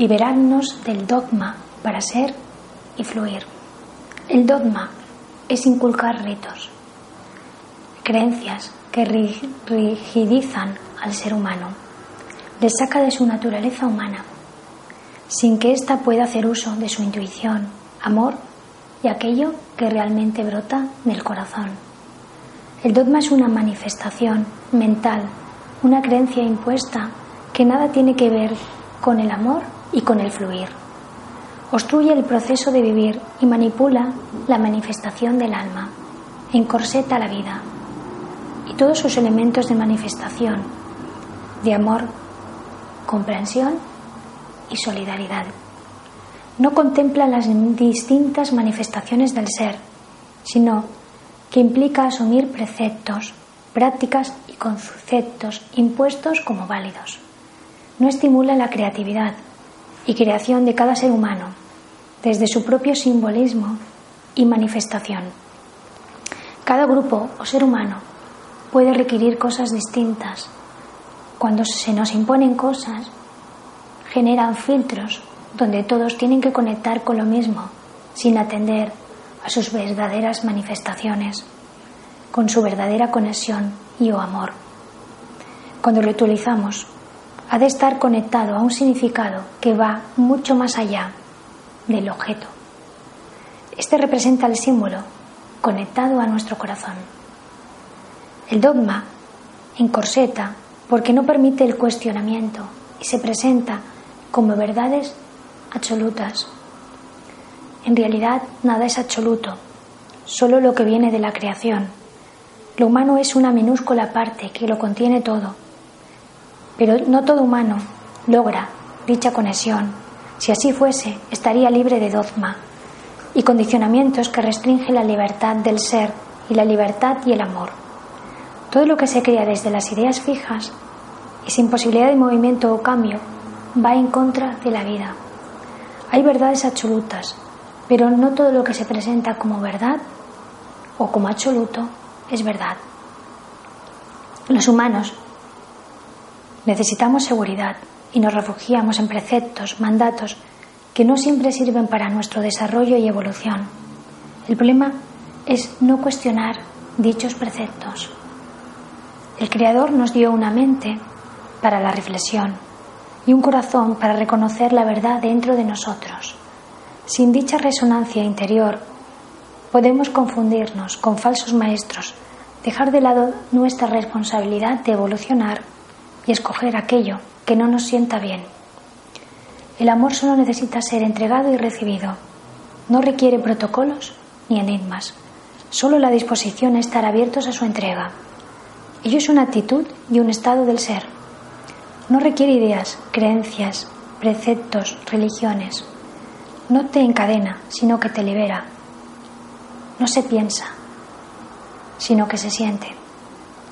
liberarnos del dogma para ser y fluir. El dogma es inculcar ritos, creencias que ri- rigidizan al ser humano, le saca de su naturaleza humana, sin que ésta pueda hacer uso de su intuición, amor y aquello que realmente brota del corazón. El dogma es una manifestación mental, una creencia impuesta que nada tiene que ver con el amor y con el fluir. Obstruye el proceso de vivir y manipula la manifestación del alma, encorseta la vida y todos sus elementos de manifestación, de amor, comprensión y solidaridad. No contempla las distintas manifestaciones del ser, sino que implica asumir preceptos, prácticas y conceptos impuestos como válidos. No estimula la creatividad y creación de cada ser humano, desde su propio simbolismo y manifestación. Cada grupo o ser humano puede requerir cosas distintas. Cuando se nos imponen cosas, generan filtros donde todos tienen que conectar con lo mismo, sin atender a sus verdaderas manifestaciones, con su verdadera conexión y o amor. Cuando lo utilizamos, ha de estar conectado a un significado que va mucho más allá del objeto. Este representa el símbolo conectado a nuestro corazón. El dogma encorseta porque no permite el cuestionamiento y se presenta como verdades absolutas. En realidad nada es absoluto, solo lo que viene de la creación. Lo humano es una minúscula parte que lo contiene todo, pero no todo humano logra dicha conexión. Si así fuese, estaría libre de dogma y condicionamientos que restringen la libertad del ser y la libertad y el amor. Todo lo que se crea desde las ideas fijas y sin posibilidad de movimiento o cambio va en contra de la vida. Hay verdades absolutas, pero no todo lo que se presenta como verdad o como absoluto es verdad. Los humanos necesitamos seguridad y nos refugiamos en preceptos, mandatos que no siempre sirven para nuestro desarrollo y evolución. El problema es no cuestionar dichos preceptos. El Creador nos dio una mente para la reflexión y un corazón para reconocer la verdad dentro de nosotros. Sin dicha resonancia interior, podemos confundirnos con falsos maestros, dejar de lado nuestra responsabilidad de evolucionar y escoger aquello que no nos sienta bien. El amor solo necesita ser entregado y recibido. No requiere protocolos ni enigmas, solo la disposición a estar abiertos a su entrega. Ello es una actitud y un estado del ser. No requiere ideas, creencias, preceptos, religiones. No te encadena, sino que te libera. No se piensa, sino que se siente.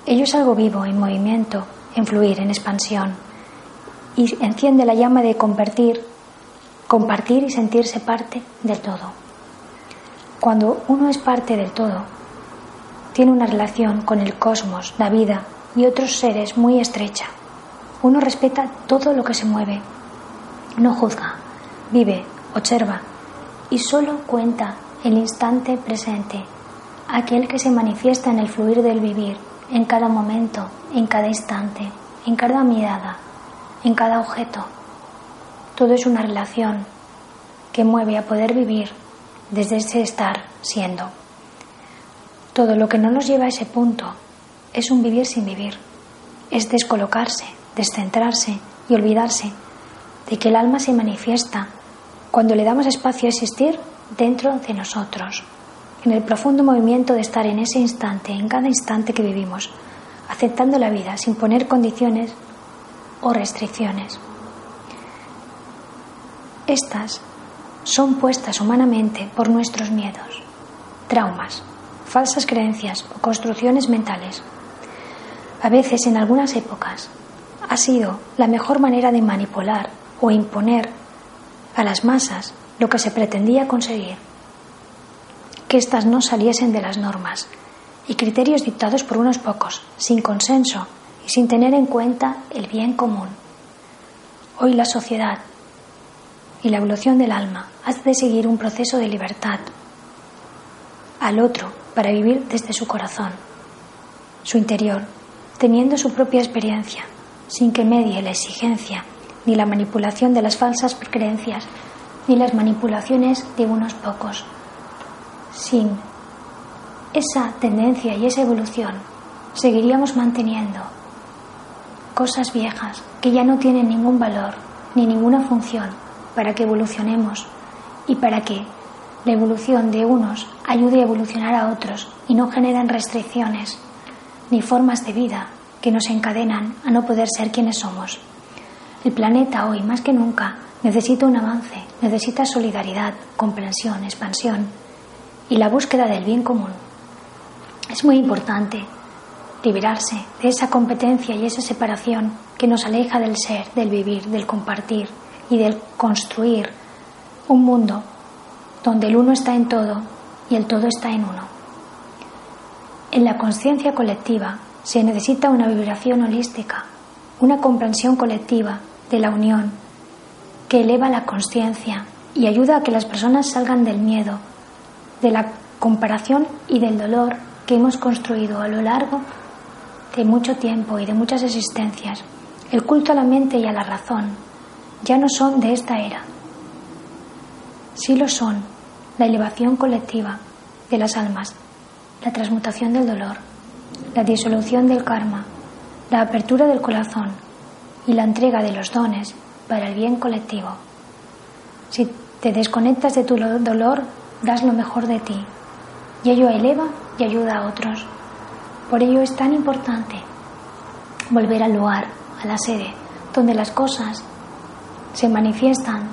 Ello es algo vivo, en movimiento, en fluir, en expansión. Y enciende la llama de compartir, compartir y sentirse parte del todo. Cuando uno es parte del todo, tiene una relación con el cosmos, la vida y otros seres muy estrecha. Uno respeta todo lo que se mueve, no juzga, vive, observa y solo cuenta el instante presente, aquel que se manifiesta en el fluir del vivir, en cada momento, en cada instante, en cada mirada, en cada objeto. Todo es una relación que mueve a poder vivir desde ese estar siendo. Todo lo que no nos lleva a ese punto es un vivir sin vivir, es descolocarse, descentrarse y olvidarse de que el alma se manifiesta cuando le damos espacio a existir dentro de nosotros, en el profundo movimiento de estar en ese instante, en cada instante que vivimos, aceptando la vida sin poner condiciones o restricciones. Estas son puestas humanamente por nuestros miedos, traumas, falsas creencias o construcciones mentales. A veces, en algunas épocas, ha sido la mejor manera de manipular o imponer a las masas lo que se pretendía conseguir, que éstas no saliesen de las normas y criterios dictados por unos pocos, sin consenso y sin tener en cuenta el bien común. Hoy la sociedad y la evolución del alma hace de seguir un proceso de libertad al otro para vivir desde su corazón, su interior, teniendo su propia experiencia, sin que medie la exigencia ni la manipulación de las falsas creencias ni las manipulaciones de unos pocos. Sin esa tendencia y esa evolución, seguiríamos manteniendo cosas viejas que ya no tienen ningún valor ni ninguna función para que evolucionemos y para que la evolución de unos ayude a evolucionar a otros y no generan restricciones ni formas de vida que nos encadenan a no poder ser quienes somos. El planeta hoy, más que nunca, necesita un avance, necesita solidaridad, comprensión, expansión y la búsqueda del bien común. Es muy importante liberarse de esa competencia y esa separación que nos aleja del ser, del vivir, del compartir y del construir un mundo donde el uno está en todo y el todo está en uno. En la conciencia colectiva se necesita una vibración holística, una comprensión colectiva de la unión que eleva la conciencia y ayuda a que las personas salgan del miedo, de la comparación y del dolor que hemos construido a lo largo de mucho tiempo y de muchas existencias. El culto a la mente y a la razón ya no son de esta era. Sí lo son la elevación colectiva de las almas, la transmutación del dolor, la disolución del karma, la apertura del corazón y la entrega de los dones para el bien colectivo. Si te desconectas de tu dolor, das lo mejor de ti y ello eleva y ayuda a otros. Por ello es tan importante volver al lugar, a la sede, donde las cosas se manifiestan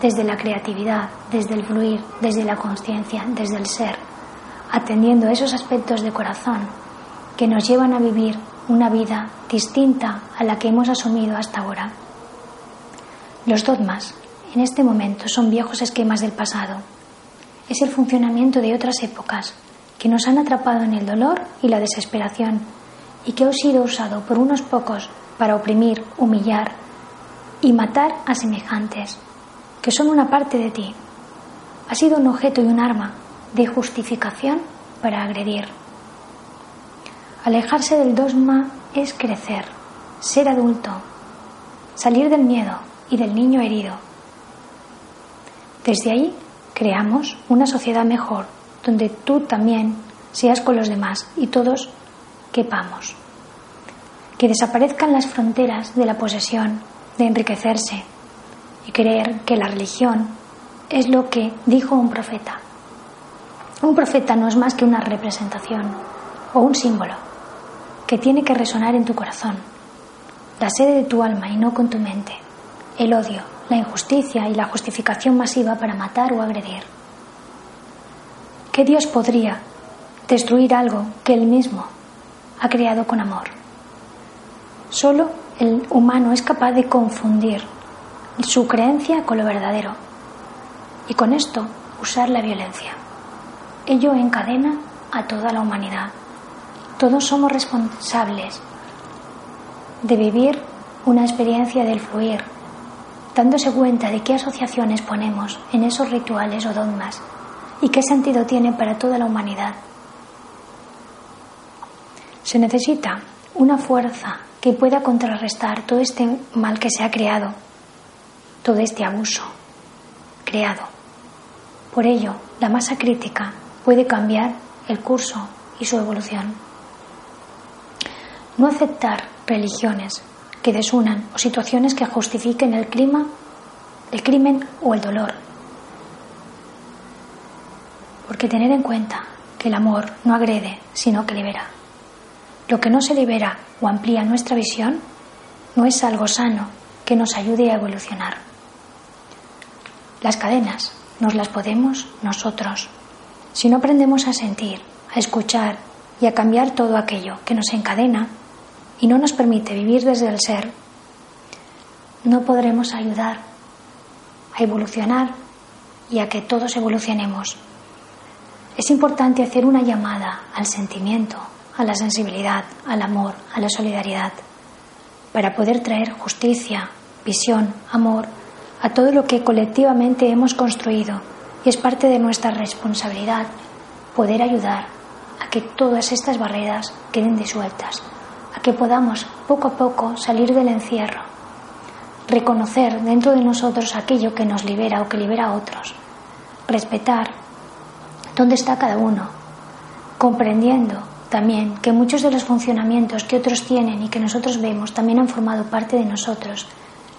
desde la creatividad, desde el fluir, desde la conciencia, desde el ser, atendiendo esos aspectos de corazón que nos llevan a vivir una vida distinta a la que hemos asumido hasta ahora. Los dogmas en este momento son viejos esquemas del pasado. Es el funcionamiento de otras épocas que nos han atrapado en el dolor y la desesperación y que ha sido usado por unos pocos para oprimir, humillar y matar a semejantes, que son una parte de ti. Ha sido un objeto y un arma de justificación para agredir. Alejarse del dogma es crecer, ser adulto, salir del miedo y del niño herido. Desde ahí creamos una sociedad mejor, donde tú también seas con los demás y todos quepamos. Que desaparezcan las fronteras de la posesión, de enriquecerse y creer que la religión es lo que dijo un profeta. Un profeta no es más que una representación o un símbolo que tiene que resonar en tu corazón, la sede de tu alma y no con tu mente, el odio, la injusticia y la justificación masiva para matar o agredir. ¿Qué Dios podría destruir algo que Él mismo ha creado con amor? Solo el humano es capaz de confundir su creencia con lo verdadero y con esto usar la violencia. Ello encadena a toda la humanidad. Todos somos responsables de vivir una experiencia del fluir, dándose cuenta de qué asociaciones ponemos en esos rituales o dogmas y qué sentido tiene para toda la humanidad. Se necesita una fuerza que pueda contrarrestar todo este mal que se ha creado, todo este abuso creado. Por ello, la masa crítica puede cambiar el curso y su evolución. No aceptar religiones que desunan o situaciones que justifiquen el clima, el crimen o el dolor. Porque tener en cuenta que el amor no agrede, sino que libera. Lo que no se libera o amplía nuestra visión no es algo sano que nos ayude a evolucionar. Las cadenas nos las podemos nosotros. Si no aprendemos a sentir, a escuchar y a cambiar todo aquello que nos encadena y no nos permite vivir desde el ser, no podremos ayudar a evolucionar y a que todos evolucionemos. Es importante hacer una llamada al sentimiento, a la sensibilidad, al amor, a la solidaridad, para poder traer justicia, visión, amor a todo lo que colectivamente hemos construido y es parte de nuestra responsabilidad poder ayudar a que todas estas barreras queden disueltas, a que podamos poco a poco salir del encierro, reconocer dentro de nosotros aquello que nos libera o que libera a otros, respetar dónde está cada uno, comprendiendo también que muchos de los funcionamientos que otros tienen y que nosotros vemos también han formado parte de nosotros,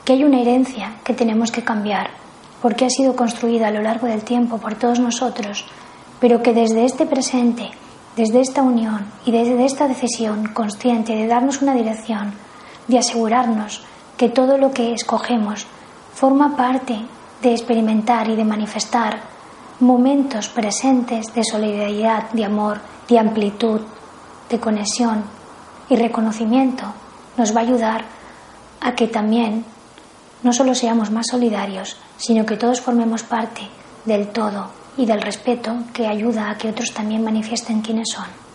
que hay una herencia que tenemos que cambiar, porque ha sido construida a lo largo del tiempo por todos nosotros, pero que desde este presente, desde esta unión y desde esta decisión consciente de darnos una dirección, de asegurarnos que todo lo que escogemos forma parte de experimentar y de manifestar momentos presentes de solidaridad, de amor, de amplitud, de conexión y reconocimiento, nos va a ayudar a que también no solo seamos más solidarios, sino que todos formemos parte del todo y del respeto que ayuda a que otros también manifiesten quiénes son.